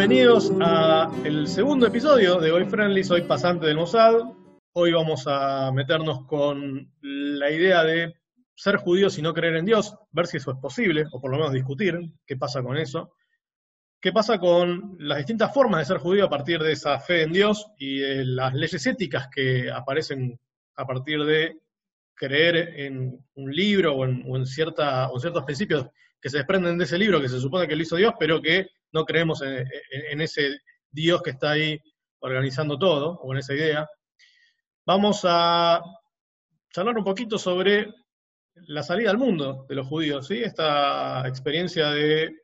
Bienvenidos a el segundo episodio de Hoy Friendly, soy pasante del Mossad. Hoy vamos a meternos con la idea de ser judíos y no creer en Dios, ver si eso es posible, o por lo menos discutir qué pasa con eso. ¿Qué pasa con las distintas formas de ser judío a partir de esa fe en Dios y de las leyes éticas que aparecen a partir de creer en un libro o en, cierta, o ciertos principios que se desprenden de ese libro que se supone que lo hizo Dios, pero que no creemos en, ese Dios que está ahí organizando todo, o en esa idea. Vamos a charlar un poquito sobre la salida al mundo de los judíos, ¿sí? Esta experiencia de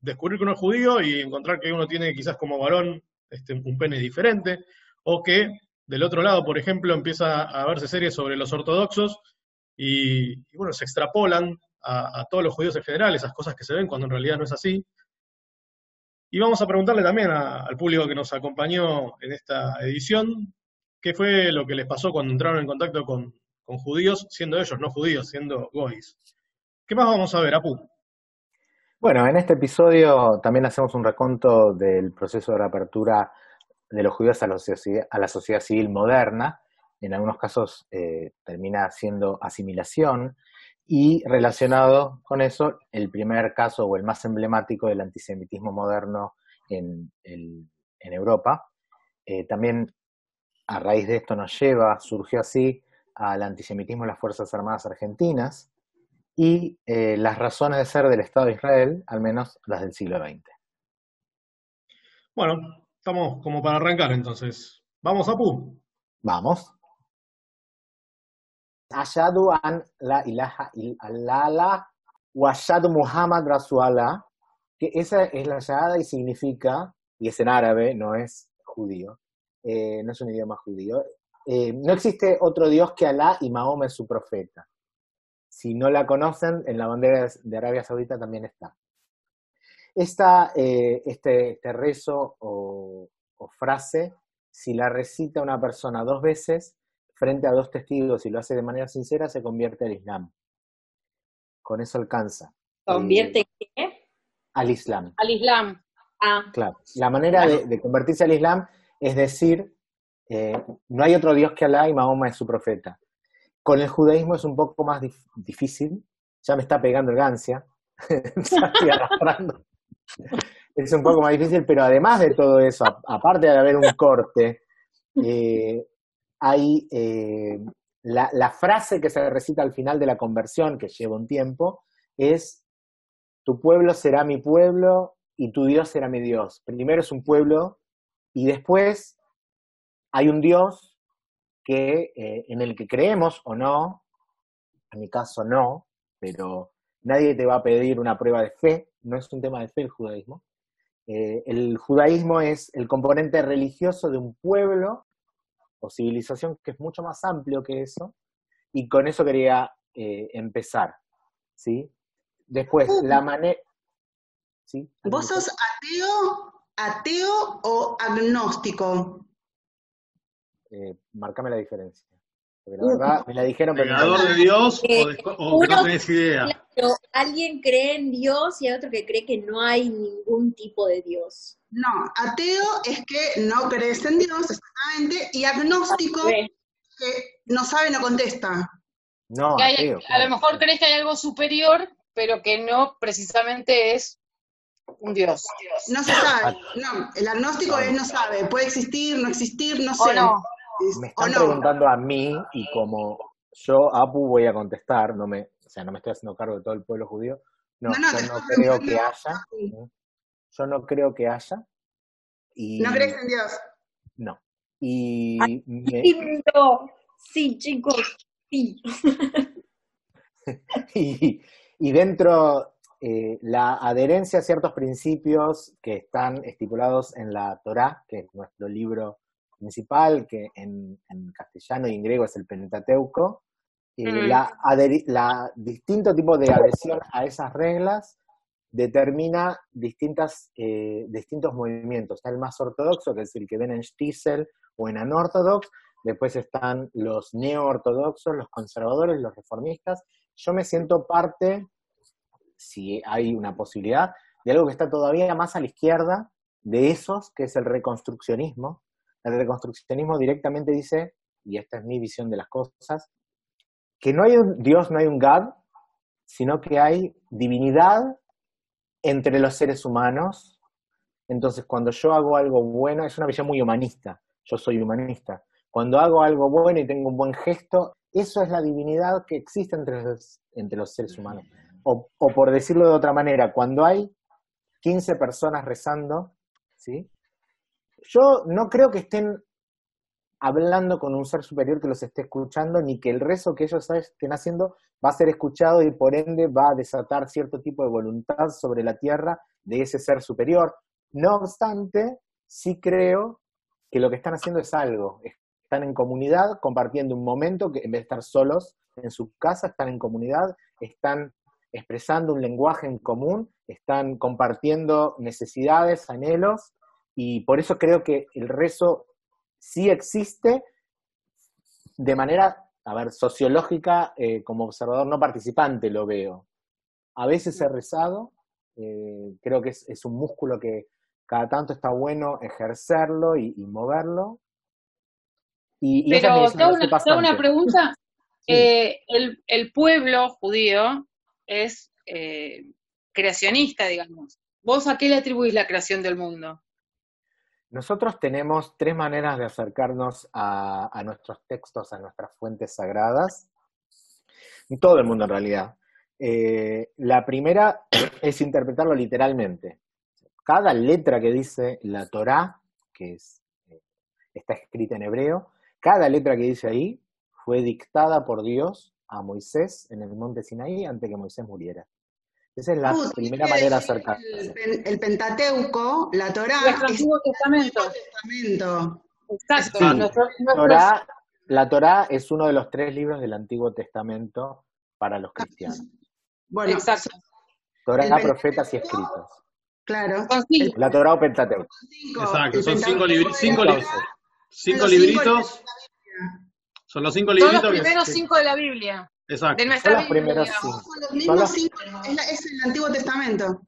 descubrir que uno es judío y encontrar que uno tiene quizás como varón este, un pene diferente, o que del otro lado, por ejemplo, empieza a verse series sobre los ortodoxos y, bueno, se extrapolan a, todos los judíos en general, esas cosas que se ven cuando en realidad no es así. Y vamos a preguntarle también al público que nos acompañó en esta edición, qué fue lo que les pasó cuando entraron en contacto con, judíos, siendo ellos no judíos, siendo gois. ¿Qué más vamos a ver, Apu? Bueno, en este episodio también hacemos un reconto del proceso de reapertura de los judíos a la sociedad, a la sociedad civil moderna. En algunos casos eh, termina siendo asimilación. Y relacionado con eso, el primer caso o el más emblemático del antisemitismo moderno en, Europa. Eh, también a raíz de esto nos lleva, surgió así, al antisemitismo en las Fuerzas Armadas Argentinas y eh, las razones de ser del Estado de Israel, al menos las del siglo XX. Bueno, Estamos como para arrancar entonces. ¿Vamos, a Pu. Vamos. Ashadu an la ilaha wa ashadu Muhammad que esa es la shahada y significa, y es en árabe, no es judío, eh, no es un idioma judío, eh, no existe otro Dios que Alá y Mahoma es su profeta. Si no la conocen, en la bandera de Arabia Saudita también está. Esta, eh, este, este, rezo o, frase, si la recita una persona dos veces frente a dos testigos y lo hace de manera sincera, se convierte al Islam. Con eso alcanza. ¿Convierte en qué? Al Islam. Al Islam. Ah. Claro. La manera de, convertirse al Islam es decir, eh, no hay otro Dios que Alá y Mahoma es su profeta. Con el judaísmo es un poco más difícil, ya me está pegando el gancia, estoy arrastrando es un poco más difícil, pero además de todo eso, aparte de haber un corte, eh, hay eh, la, frase que se recita al final de la conversión, que lleva un tiempo, es, tu pueblo será mi pueblo y tu Dios será mi Dios. Primero es un pueblo y después hay un Dios que, eh, en el que creemos o no, en mi caso no, pero nadie te va a pedir una prueba de fe, no es un tema de fe el judaísmo. Eh, el judaísmo es el componente religioso de un pueblo o civilización que es mucho más amplio que eso, y con eso quería eh, empezar. ¿sí? Después, la manera... ¿sí? ¿Vos sos ateo, ateo o agnóstico? Eh, marcame la diferencia. Porque la verdad, me la dijeron, pero no. de Dios o, no tenés idea? alguien cree en Dios y hay otro que cree que no hay ningún tipo de Dios. No, ateo es que no crees en Dios, exactamente, y agnóstico que no sabe, no contesta. No, ateo, A lo mejor crees que hay algo superior, pero que no precisamente es un Dios. No se sabe, no, el agnóstico es no sabe, puede existir, no existir, no sé. Me están preguntando a mí y como yo, Apu, voy a contestar, no me, o sea, no me estoy haciendo cargo de todo el pueblo judío. No, yo no creo que haya. Yo no creo que haya. Y, ¿No crees en Dios? No. Y Sí, chicos, sí. y, y, dentro eh, la adherencia a ciertos principios que están estipulados en la Torá, que es nuestro libro principal, que en, castellano y en griego es el Pentateuco, eh, mm. la, la, distinto tipo de adhesión a esas reglas determina distintas, eh, distintos movimientos. Está el más ortodoxo, que es el que ven en Stiesel o en Anorthodox, después están los neo-ortodoxos, los conservadores, los reformistas. Yo me siento parte, si hay una posibilidad, de algo que está todavía más a la izquierda, de esos, que es el reconstruccionismo. El reconstruccionismo directamente dice, y esta es mi visión de las cosas, que no hay un Dios, no hay un God, sino que hay divinidad entre los seres humanos. Entonces, cuando yo hago algo bueno, es una visión muy humanista, yo soy humanista. Cuando hago algo bueno y tengo un buen gesto, eso es la divinidad que existe entre los, entre los seres humanos. O, o por decirlo de otra manera, cuando hay 15 personas rezando, ¿sí? Yo no creo que estén hablando con un ser superior que los esté escuchando, ni que el rezo que ellos estén haciendo va a ser escuchado y por ende va a desatar cierto tipo de voluntad sobre la tierra de ese ser superior. No obstante, sí creo que lo que están haciendo es algo. Están en comunidad, compartiendo un momento que en vez de estar solos en su casa, están en comunidad, están expresando un lenguaje en común, están compartiendo necesidades, anhelos, y por eso creo que el rezo sí existe de manera, a ver, sociológica, eh, como observador no participante lo veo. A veces he rezado, eh, creo que es, un músculo que cada tanto está bueno ejercerlo y, moverlo. Y, Pero te hago una, pregunta. Eh, el, pueblo judío es creacionista, digamos. ¿Vos a qué le atribuís la creación del mundo? Nosotros tenemos tres maneras de acercarnos a, nuestros textos, a nuestras fuentes sagradas, todo el mundo en realidad. Eh, la primera es interpretarlo literalmente. Cada letra que dice la Torá, que es, eh, está escrita en hebreo, cada letra que dice ahí fue dictada por Dios a Moisés en el monte Sinaí antes que Moisés muriera. Esa es la primera manera de acercarse. El, Pentateuco, la Torá, es el Antiguo Testamento. Exacto. la Torá es uno de los tres libros del Antiguo Testamento para los cristianos. Bueno, exacto. Torá, profetas y escritos. Claro. La Torá o Pentateuco. Exacto, son cinco, cinco, cinco libritos. Son los cinco libritos. Son los primeros cinco de la Biblia. Exacto. De nuestra son los primeros cinco. Son los mismos cinco, es, el Antiguo Testamento.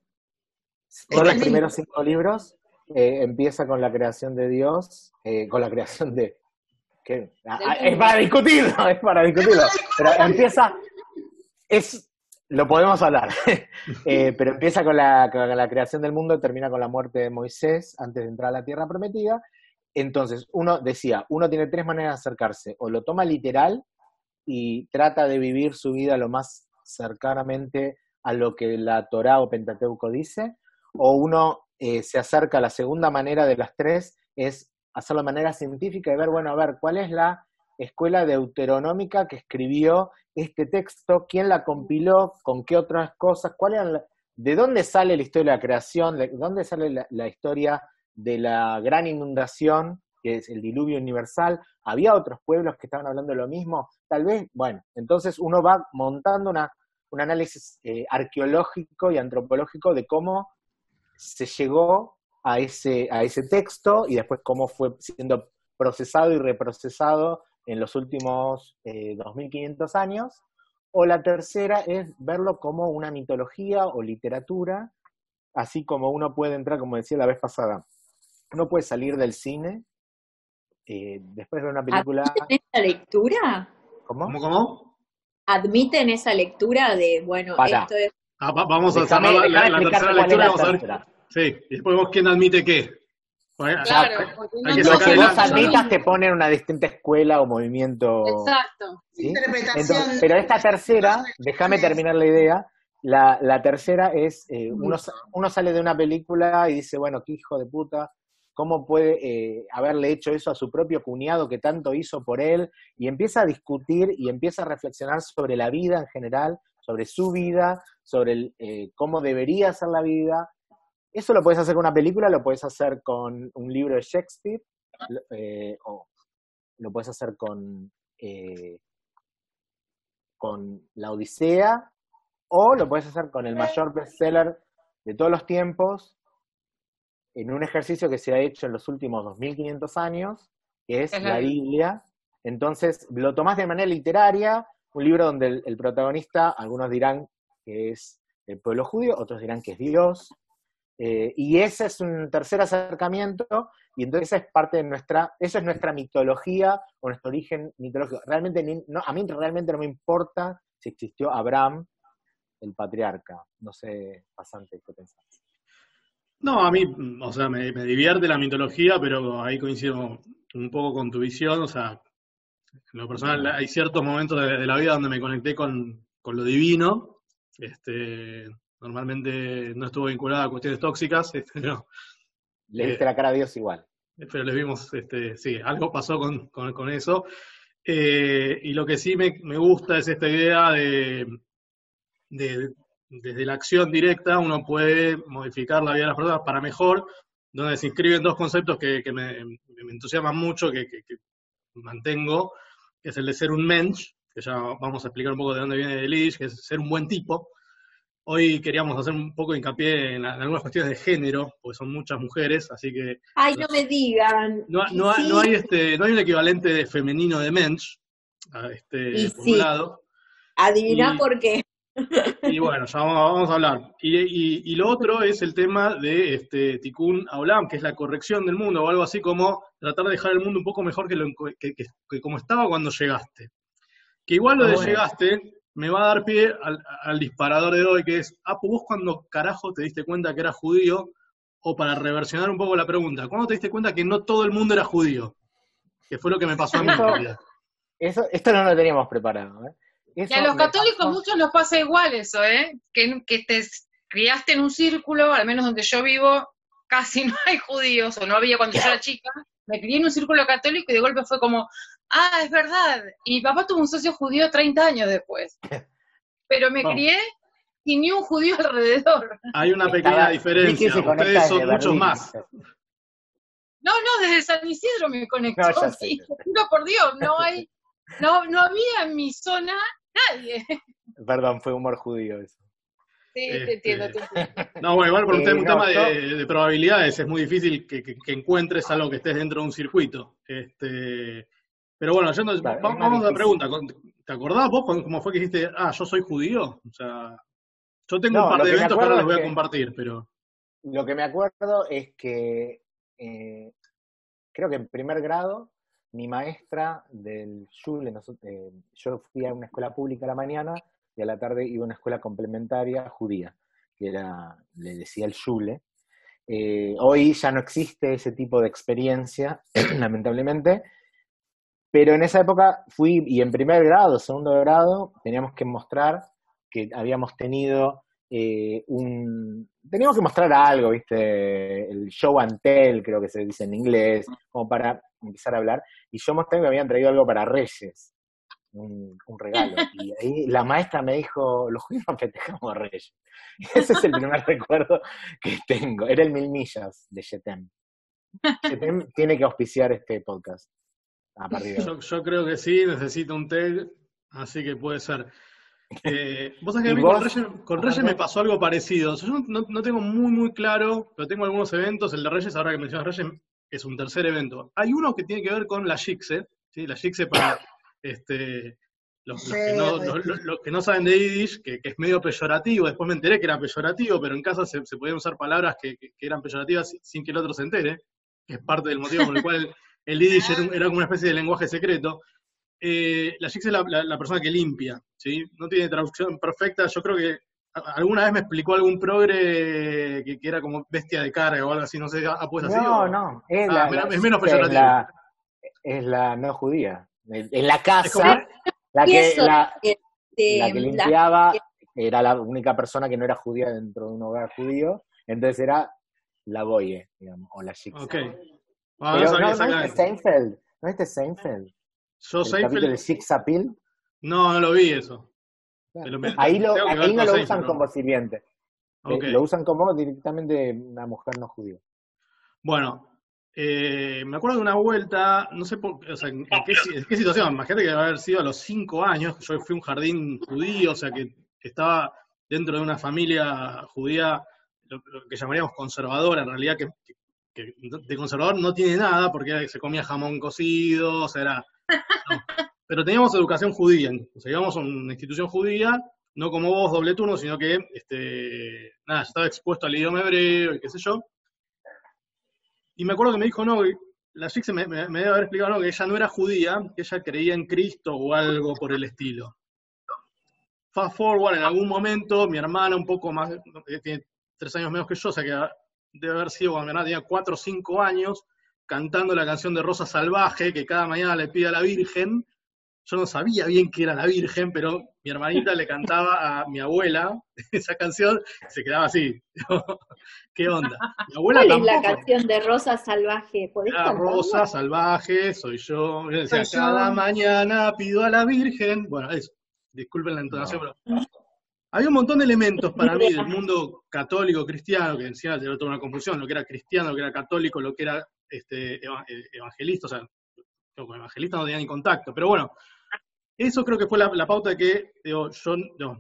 Son los primeros cinco libros. Eh, empieza con la creación de Dios, eh, con la creación de... Ah, ah, es para discutirlo, es para discutirlo. Pero empieza, es, lo podemos hablar, eh, pero empieza con la, con la creación del mundo, termina con la muerte de Moisés antes de entrar a la tierra prometida. Entonces, uno decía, uno tiene tres maneras de acercarse, o lo toma literal, y trata de vivir su vida lo más cercanamente a lo que la Torá o Pentateuco dice, o uno eh, se acerca a la segunda manera de las tres, es hacerlo de manera científica y ver, bueno, a ver, ¿cuál es la escuela deuteronómica que escribió este texto? ¿Quién la compiló? ¿Con qué otras cosas? ¿Cuál ¿De dónde sale la historia de la creación? ¿De dónde sale la historia de la gran inundación? Que es el diluvio universal, había otros pueblos que estaban hablando de lo mismo, tal vez, bueno, entonces uno va montando una, un análisis eh, arqueológico y antropológico de cómo se llegó a ese, a ese texto y después cómo fue siendo procesado y reprocesado en los últimos 2500 eh, años. O la tercera es verlo como una mitología o literatura, así como uno puede entrar, como decía la vez pasada, uno puede salir del cine eh, después de una película... ¿Admiten esa lectura? ¿Cómo? ¿Cómo, cómo? ¿Admiten esa lectura de, bueno, esto es... Ah, vamos a cerrar la, la, tercera lectura, vamos a ver. Sí, y después vos quién admite qué. Claro, lo que vos admitas te pone en una distinta escuela o movimiento. Exacto. Interpretación. pero esta tercera, déjame terminar la idea, la, la tercera es, eh, uno, uno sale de una película y dice, bueno, qué hijo de puta, cómo puede eh, haberle hecho eso a su propio cuñado que tanto hizo por él, y empieza a discutir y empieza a reflexionar sobre la vida en general, sobre su vida, sobre eh, cómo debería ser la vida. Eso lo puedes hacer con una película, lo puedes hacer con un libro de Shakespeare, eh, o lo puedes hacer con, con La Odisea, o lo puedes hacer con el mayor bestseller de todos los tiempos, en un ejercicio que se ha hecho en los últimos 2500 años, que es la Biblia. Entonces, lo tomás de manera literaria, un libro donde el, protagonista, algunos dirán que es el pueblo judío, otros dirán que es Dios. Eh, y ese es un tercer acercamiento, y entonces esa es parte de nuestra, eso es nuestra mitología o nuestro origen mitológico. Realmente, no, a mí realmente no me importa si existió Abraham, el patriarca. No sé, pasante, ¿qué pensás? No, a mí, o sea, me, divierte la mitología, pero ahí coincido un poco con tu visión, o sea, en lo personal hay ciertos momentos de, la vida donde me conecté con, con lo divino, este, normalmente no estuvo vinculada a cuestiones tóxicas, este, Le viste la cara a Dios igual. Pero le vimos, este, sí, algo pasó con, con, eso. Eh, y lo que sí me, me, gusta es esta idea de, de, desde la acción directa uno puede modificar la vida de las personas para mejor, donde se inscriben dos conceptos que, que me, me, entusiasman mucho, que, que, mantengo, que es el de ser un mensch, que ya vamos a explicar un poco de dónde viene el Lish, que es ser un buen tipo, Hoy queríamos hacer un poco de hincapié en, algunas cuestiones de género, porque son muchas mujeres, así que... Ay, no me digan. No, hay, este, no hay un equivalente de femenino de mensch, este, por un lado. Adivina por qué. Y bueno, ya vamos, a hablar. Y, lo otro es el tema de este, Tikkun Aulam, que es la corrección del mundo, o algo así como tratar de dejar el mundo un poco mejor que, lo, que, como estaba cuando llegaste. Que igual lo de llegaste me va a dar pie al, disparador de hoy, que es, ah, pues vos cuando carajo te diste cuenta que era judío, o para reversionar un poco la pregunta, ¿cuándo te diste cuenta que no todo el mundo era judío? Que fue lo que me pasó a mí en Eso, esto no lo teníamos preparado. ¿eh? Y a los católicos muchos nos pasa igual eso, ¿eh? Que, que te criaste en un círculo, al menos donde yo vivo, casi no hay judíos, o no había cuando yo era chica. Me crié en un círculo católico y de golpe fue como, ah, es verdad. Y mi papá tuvo un socio judío 30 años después. Pero me crié y ni un judío alrededor. Hay una pequeña diferencia, ustedes son muchos más. No, no, desde San Isidro me conectó, no, por Dios, no hay, no, no había en mi zona nadie. Perdón, fue humor judío eso. Sí, te entiendo, te entiendo. No, bueno, igual por un, tema de, probabilidades es muy difícil que, que, encuentres algo que estés dentro de un circuito. Este, pero bueno, vamos, a la pregunta. ¿Te acordás vos cómo fue que dijiste, ah, yo soy judío? O sea, yo tengo un par de eventos que ahora los voy a compartir, pero... Lo que me acuerdo es que eh, creo que en primer grado mi maestra del Shule, eh, yo fui a una escuela pública a la mañana y a la tarde iba a una escuela complementaria judía, que era, le decía el Shule. Eh, hoy ya no existe ese tipo de experiencia, lamentablemente, pero en esa época fui, y en primer grado, segundo grado, teníamos que mostrar que habíamos tenido eh, un... Teníamos que mostrar algo, ¿viste? El show and tell, creo que se dice en inglés, como para empezar a hablar. Y yo mostré que me habían traído algo para Reyes, un, regalo. Y ahí la maestra me dijo, los judíos festejamos a Reyes. Y ese es el primer recuerdo que tengo. Era el Mil Millas de Yetem. Yetem tiene que auspiciar este podcast. Yo, creo que sí, necesito un tag, así que puede ser. Eh, vos sabés que a mí con Reyes, me pasó algo parecido. Yo no, tengo muy, muy claro, pero tengo algunos eventos. El de Reyes, ahora que mencionas Reyes, es un tercer evento. Hay uno que tiene que ver con la Jigse, ¿sí? La Jigse para este, los, que no, saben de Yiddish, que, es medio peyorativo. Después me enteré que era peyorativo, pero en casa se, podían usar palabras que, que, eran peyorativas sin que el otro se entere, que es parte del motivo por el cual el Yiddish era, como una especie de lenguaje secreto. Eh, la Jix es la, persona que limpia, ¿sí? No tiene traducción perfecta. Yo creo que alguna vez me explicó algún progre que, era como bestia de carga o algo así, no sé, ¿ha puesto así? No, no, es, ah, menos peyorativo. Es la, no judía. En la casa, la que, la, que limpiaba era la única persona que no era judía dentro de un hogar judío, entonces era la boye, digamos, o la Jix. Okay. Ah, Pero no, no, no es Seinfeld. No es Seinfeld. Yo el Seinfeld. de Six Appeal. No, no lo vi eso. Ahí lo, ahí no lo usan como sirviente. Eh, lo usan como directamente una mujer no judía. Bueno, eh, me acuerdo de una vuelta, no sé por, o sea, en, qué, qué, situación, imagínate que debe haber sido a los cinco años, yo fui a un jardín judío, o sea que estaba dentro de una familia judía, lo, que llamaríamos conservadora, en realidad, que, que de conservador no tiene nada porque se comía jamón cocido, o sea, era... Pero teníamos educación judía, o sea, íbamos a una institución judía no como vos, doble turno, sino que, este, nada, estaba expuesto al idioma hebreo y qué sé yo. Y me acuerdo que me dijo, no, la chica me, debe haber explicado que ella no era judía, que ella creía en Cristo o algo por el estilo. Fast forward, en algún momento, mi hermana, un poco más, tiene tres años menos que yo, o sea que debe haber sido cuando mi hermana tenía cuatro o cinco años, cantando la canción de Rosa Salvaje, que cada mañana le pide a la Virgen. Yo no sabía bien que era la Virgen, pero mi hermanita le cantaba a mi abuela esa canción y se quedaba así. ¿Qué onda? Mi abuela ¿Cuál es la canción de Rosa Salvaje? La Rosa Salvaje, soy yo. Decía, cada mañana pido a la Virgen. Bueno, eso. Disculpen la entonación, pero había un montón de elementos para mí del mundo católico cristiano, que encima tenía toda una confusión, lo que era cristiano, lo que era católico, lo que era este, evangelista, o sea, con evangelista no tenía ni contacto, pero bueno, eso creo que fue la, pauta de que yo,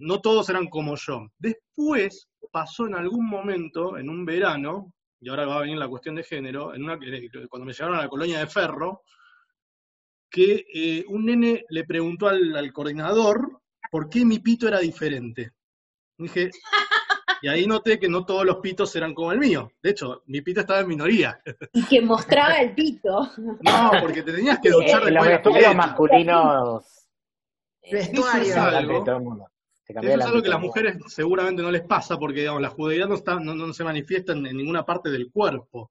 no, todos eran como yo. Después pasó en algún momento, en un verano, y ahora va a venir la cuestión de género, una, cuando me llevaron a la colonia de Ferro, que eh, un nene le preguntó al, coordinador por qué mi pito era diferente. Dije, y ahí noté que no todos los pitos eran como el mío. De hecho, mi pito estaba en minoría. Y que mostraba el pito. No, porque te tenías que duchar eh, Los vestuarios masculinos. Vestuarios. Eso es algo, eso es algo que a las mujeres seguramente no les pasa porque digamos, la judeidad no, está, no, se manifiesta en, ninguna parte del cuerpo.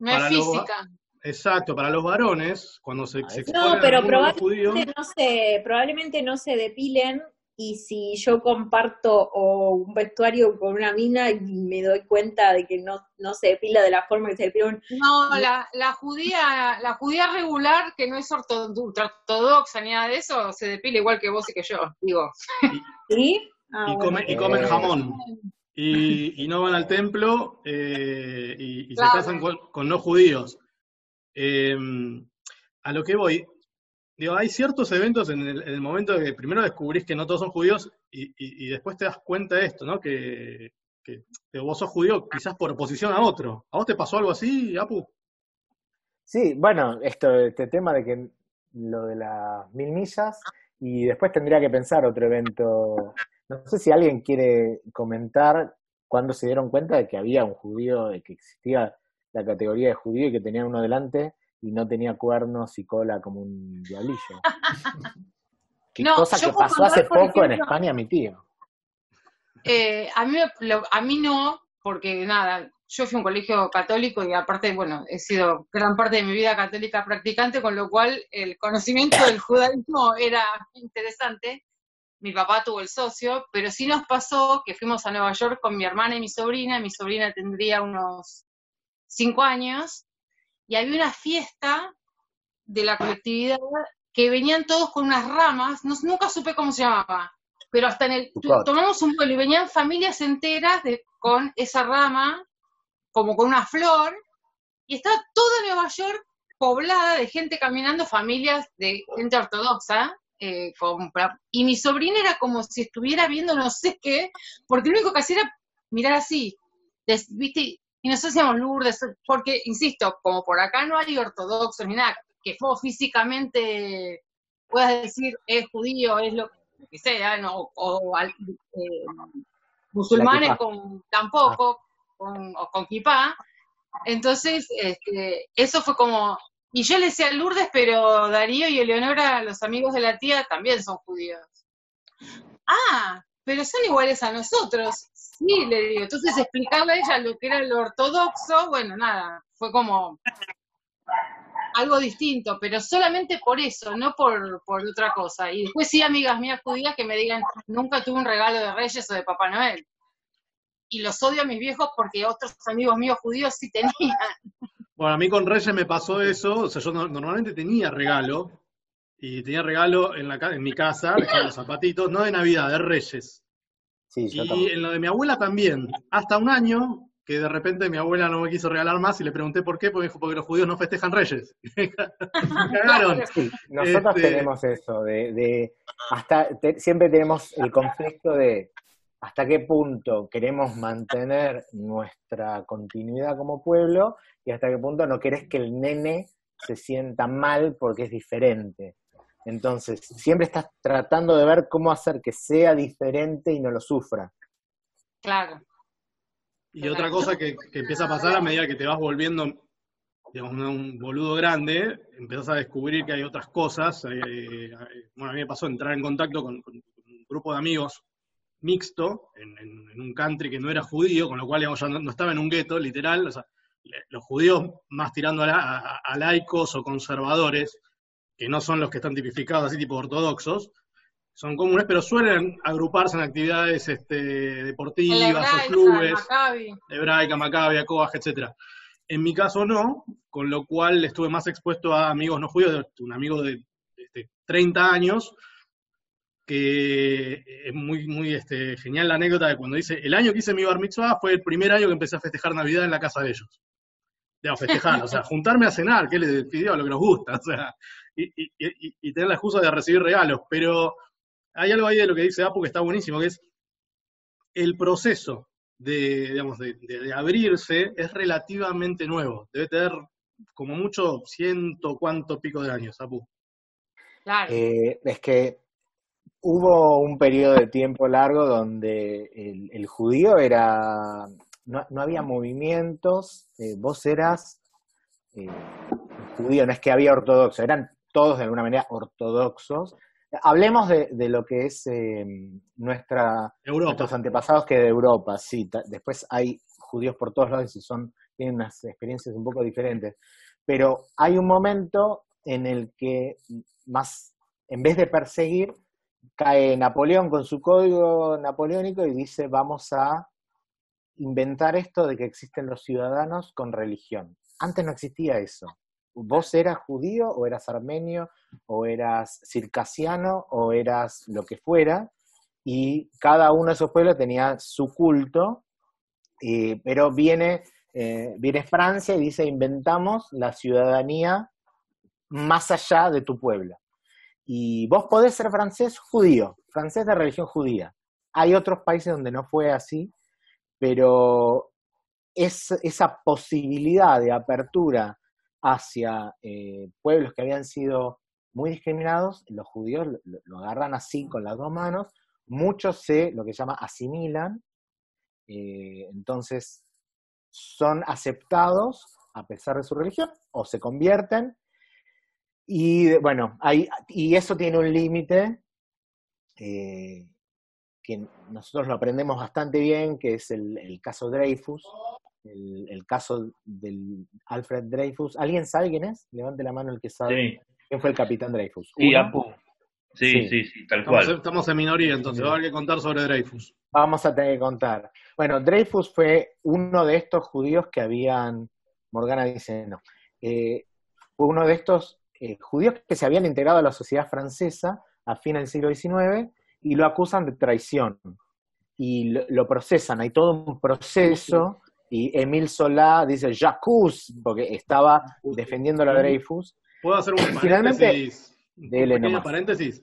No es física. exacto, para los varones, cuando se, se No, pero probablemente, no se, probablemente no se depilen y si yo comparto un vestuario con una mina y me doy cuenta de que no, no se depila de la forma que se depila un... No, la, la judía, la judía regular, que no es ortodoxa ni nada de eso, se depila igual que vos y que yo, digo. ¿Sí? Ah, y, comen jamón. Y, no van al templo eh, y, se casan con, no judíos. Eh, a lo que voy, digo, hay ciertos eventos en el, momento de que primero descubrís que no todos son judíos y, después te das cuenta de esto, ¿no? Que, vos sos judío quizás por oposición a otro. ¿A vos te pasó algo así, Apu? Sí, bueno, esto, este tema de que lo de las mil millas y después tendría que pensar otro evento. No sé si alguien quiere comentar cuándo se dieron cuenta de que había un judío, de que existía la categoría de judío y que tenía uno delante y no tenía cuernos y cola como un diablillo. Qué cosa que pasó hace poco en España, mi tío. Eh, a, mí, a mí no, porque nada, yo fui a un colegio católico y aparte, bueno, he sido gran parte de mi vida católica practicante, con lo cual el conocimiento del judaísmo era interesante. Mi papá tuvo el socio, pero sí nos pasó que fuimos a Nueva York con mi hermana y mi sobrina. Mi sobrina tendría unos cinco años y había una fiesta de la colectividad que venían todos con unas ramas, no, nunca supe cómo se llamaba, pero hasta en el, tomamos un vuelo y venían familias enteras de, con esa rama, como con una flor, y estaba toda Nueva York poblada de gente caminando, familias de gente ortodoxa, eh, y mi sobrina era como si estuviera viendo no sé qué, porque lo único que hacía era mirar así, ¿viste? Y nosotros hacíamos Lourdes, porque, insisto, como por acá no hay ortodoxos ni nada, que vos físicamente puedas decir es judío, es lo que sea, ¿no? o, eh, musulmanes con tampoco, con, o con kipá. Entonces, este, eso fue como, y yo le decía Lourdes, pero Darío y Eleonora, los amigos de la tía, también son judíos. Ah, pero son iguales a nosotros. Sí, le digo. Entonces explicarle a ella lo que era lo ortodoxo, bueno, nada, fue como algo distinto, pero solamente por eso, no por, por otra cosa. Y después sí, amigas mías judías que me digan, nunca tuve un regalo de Reyes o de Papá Noel. Y los odio a mis viejos porque otros amigos míos judíos sí tenían. Bueno, a mí con Reyes me pasó eso, o sea, yo normalmente tenía regalo, y tenía regalo en, la, en mi casa, los zapatitos, no de Navidad, de Reyes. Y en lo de mi abuela también, hasta un año que de repente mi abuela no me quiso regalar más y le pregunté por qué, porque me dijo, porque los judíos no festejan Reyes. cagaron. nosotros este, tenemos eso, de, hasta siempre tenemos el conflicto de hasta qué punto queremos mantener nuestra continuidad como pueblo y hasta qué punto no querés que el nene se sienta mal porque es diferente. Entonces, siempre estás tratando de ver cómo hacer que sea diferente y no lo sufra. Claro. Y otra cosa que, empieza a pasar a medida que te vas volviendo, digamos, un boludo grande, empiezas a descubrir que hay otras cosas. Eh, eh, bueno, a mí me pasó entrar en contacto con, un grupo de amigos mixto, en, un country que no era judío, con lo cual digamos, ya no, estaba en un gueto, literal. O sea, los judíos más tirando a, laicos o conservadores, que no son los que están tipificados así tipo ortodoxos, son comunes, pero suelen agruparse en actividades este, deportivas o clubes, hebraica, macabia, coaj, etc. En mi caso no, con lo cual estuve más expuesto a amigos no judíos, un amigo de, 30 este, años, que es muy, muy este, genial la anécdota de cuando dice, el año que hice mi bar mitzvah fue el primer año que empecé a festejar Navidad en la casa de ellos. A festejar, o sea, juntarme a cenar, que les pidió lo que nos gusta, o sea, y, y, tener la excusa de recibir regalos, pero hay algo ahí de lo que dice Apu que está buenísimo, que es el proceso de, digamos, de, abrirse es relativamente nuevo. Debe tener como mucho ciento cuánto pico de años, Apu. Claro. Eh, es que hubo un periodo de tiempo largo donde el, judío era, no, había movimientos, eh, vos eras eh, judío, no es que había ortodoxo, eran todos de alguna manera ortodoxos, Hablemos de, lo que es eh, nuestra, nuestros antepasados que de Europa, sí. Después hay judíos por todos lados y son, tienen unas experiencias un poco diferentes. Pero hay un momento en el que más, en vez de perseguir, cae Napoleón con su código napoleónico y dice vamos a inventar esto de que existen los ciudadanos con religión. Antes no existía eso vos eras judío o eras armenio o eras circasiano o eras lo que fuera, y cada uno de esos pueblos tenía su culto, eh, pero viene, eh, viene Francia y dice, inventamos la ciudadanía más allá de tu pueblo. Y vos podés ser francés judío, francés de religión judía. Hay otros países donde no fue así, pero es, esa posibilidad de apertura hacia eh, pueblos que habían sido muy discriminados, los judíos lo, agarran así con las dos manos, muchos se, lo que llama, asimilan, eh, entonces son aceptados a pesar de su religión, o se convierten, y bueno, y eso tiene un límite eh, que nosotros lo aprendemos bastante bien, que es el, el caso Dreyfus, el, caso del Alfred Dreyfus. ¿Alguien sabe quién es? Levante la mano el que sabe. ¿Quién fue el capitán Dreyfus? Sí, Sí, sí, sí, tal estamos, cual. Estamos en minoría, entonces va a haber que contar sobre Dreyfus. Vamos a tener que contar. Bueno, Dreyfus fue uno de estos judíos que habían, Morgana dice, no, eh, fue uno de estos eh, judíos que se habían integrado a la sociedad francesa a fin del siglo XIX y lo acusan de traición. Y lo, lo procesan, hay todo un proceso y Emil Solá dice Jacques, porque estaba defendiendo a Dreyfus. ¿Puedo hacer un paréntesis? un paréntesis.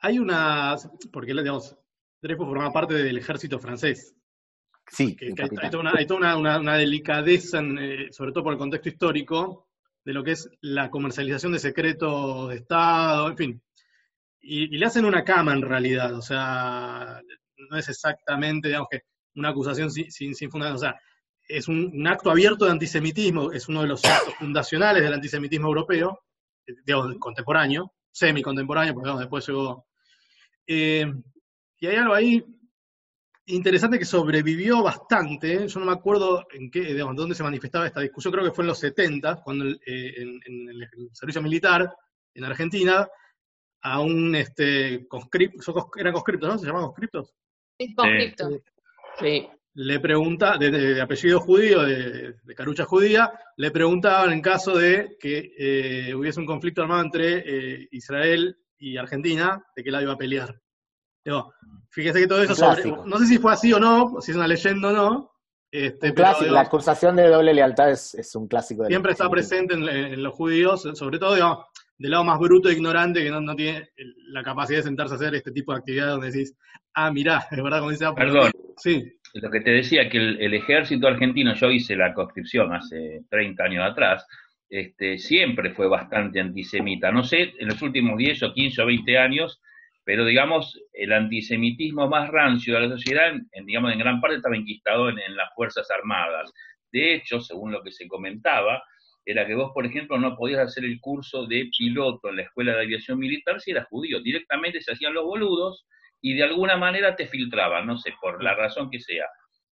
Hay una, porque digamos, Dreyfus formaba parte del ejército francés. Sí. hay, toda, una, delicadeza, eh, sobre todo por el contexto histórico, de lo que es la comercialización de secretos de Estado, en fin. Y, y, le hacen una cama en realidad, o sea, no es exactamente, digamos que, una acusación sin, sin, sin fundamento. O sea, es un, acto abierto de antisemitismo, es uno de los actos fundacionales del antisemitismo europeo, eh, digamos, contemporáneo, semi-contemporáneo, porque después llegó. Eh, y hay algo ahí interesante que sobrevivió bastante, yo no me acuerdo en qué, digamos, dónde se manifestaba esta discusión, creo que fue en los 70, cuando eh, en, el servicio militar en Argentina, a un este, conscripto, eran conscriptos, ¿no? ¿Se llamaban conscriptos? Sí, conscriptos. Sí le pregunta, de, apellido judío, de, carucha judía, le preguntaban en caso de que eh, hubiese un conflicto armado entre eh, Israel y Argentina, de qué lado iba a pelear. Digo, fíjese que todo eso sobre, no sé si fue así o no, si es una leyenda o no. Este, la acusación de doble lealtad es, un clásico. De siempre está presente en, los judíos, sobre todo, digamos, del lado más bruto e ignorante que no, tiene la capacidad de sentarse a hacer este tipo de actividades donde decís, ah, mirá, es verdad, como dice... Ah, Perdón. Sí lo que te decía, que el, ejército argentino, yo hice la conscripción hace 30 años atrás, este, siempre fue bastante antisemita. No sé, en los últimos 10 o 15 o 20 años, pero digamos, el antisemitismo más rancio de la sociedad, en, digamos, en gran parte estaba enquistado en, en, las Fuerzas Armadas. De hecho, según lo que se comentaba, era que vos, por ejemplo, no podías hacer el curso de piloto en la Escuela de Aviación Militar si eras judío. Directamente se hacían los boludos y de alguna manera te filtraban, no sé, por la razón que sea.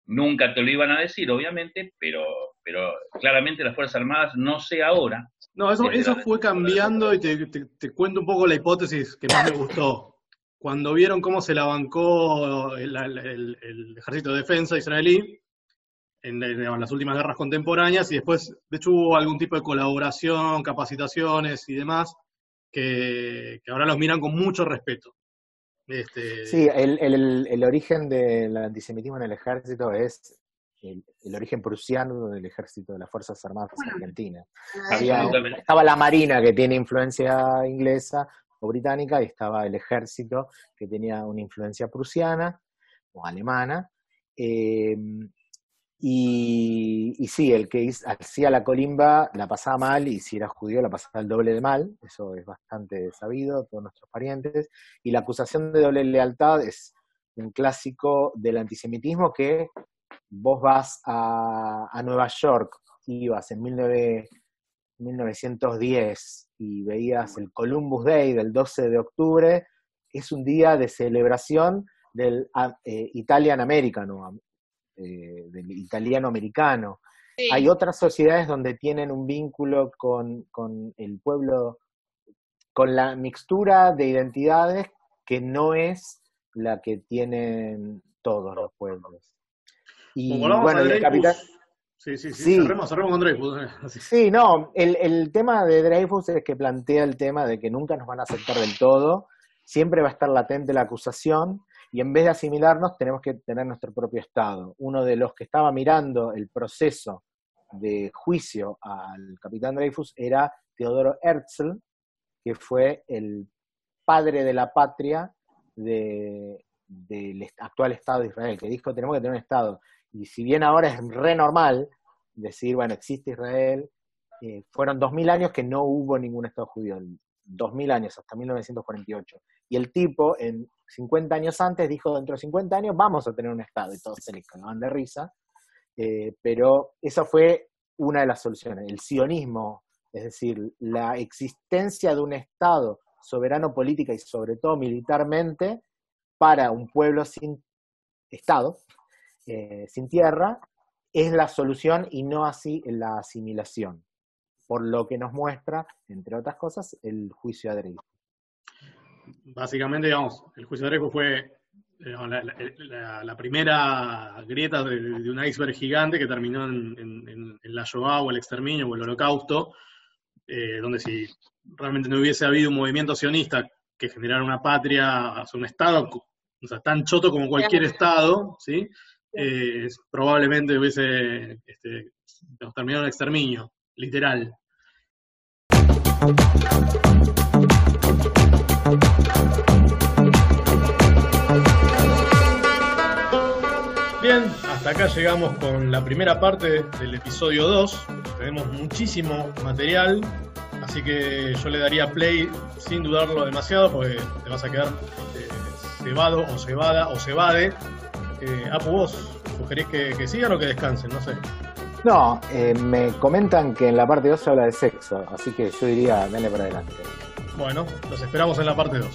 Nunca te lo iban a decir, obviamente, pero, pero claramente las Fuerzas Armadas, no sé ahora. No, eso, eso fue cambiando y te, te, cuento un poco la hipótesis que más me gustó. Cuando vieron cómo se la bancó el, el, ejército de defensa israelí en, las últimas guerras contemporáneas y después, de hecho, hubo algún tipo de colaboración, capacitaciones y demás que, que ahora los miran con mucho respeto. Este... Sí, el, el, el, origen del antisemitismo en el ejército es el, origen prusiano del ejército de las Fuerzas Armadas Argentinas. estaba la Marina que tiene influencia inglesa o británica y estaba el ejército que tenía una influencia prusiana o alemana. Eh, y, y, sí, el que hacía la colimba la pasaba mal y si era judío la pasaba el doble de mal, eso es bastante sabido, todos nuestros parientes. Y la acusación de doble lealtad es un clásico del antisemitismo que vos vas a, Nueva York, ibas en 1910 y veías el Columbus Day del 12 de octubre, es un día de celebración del ah, eh, Italian American, eh, del italiano-americano. Hay otras sociedades donde tienen un vínculo con, con el pueblo, con la mixtura de identidades que no es la que tienen todos los pueblos. Y bueno, el capital... Sí, sí, sí, Cerremos, cerremos con Dreyfus. Sí, no, el, el tema de Dreyfus es que plantea el tema de que nunca nos van a aceptar del todo, siempre va a estar latente la acusación, y en vez de asimilarnos tenemos que tener nuestro propio Estado. Uno de los que estaba mirando el proceso de juicio al capitán Dreyfus era Teodoro Herzl, que fue el padre de la patria del actual Estado de Israel, que dijo tenemos que tener un Estado. Y si bien ahora es re normal decir, bueno, existe Israel, eh, fueron dos mil años que no hubo ningún Estado judío. 2000 años, hasta 1948. Y el tipo, en 50 años antes, dijo, dentro de 50 años vamos a tener un Estado, y todos se le cagaban de risa. Eh, pero esa fue una de las soluciones, el sionismo, es decir, la existencia de un Estado soberano política y sobre todo militarmente para un pueblo sin Estado, eh, sin tierra, es la solución y no así la asimilación. Por lo que nos muestra, entre otras cosas, el juicio a Dreyfus básicamente, digamos, el juicio de Dreyfus fue la, primera grieta de, un iceberg gigante que terminó en, la Shoah o el exterminio o el holocausto, eh, donde si realmente no hubiese habido un movimiento sionista que generara una patria, un Estado, o sea, tan choto como cualquier Estado, ¿sí? Eh, probablemente hubiese este, terminado en exterminio, literal. Bien, hasta acá llegamos con la primera parte del episodio 2. Tenemos muchísimo material, así que yo le daría play sin dudarlo demasiado porque te vas a quedar eh, cebado o cebada o cebade. Eh, Apu, vos, ¿sugerís que, sigan o que descansen? No sé. No, eh, me comentan que en la parte 2 se habla de sexo, así que yo diría, dale para adelante. Bueno, los esperamos en la parte 2.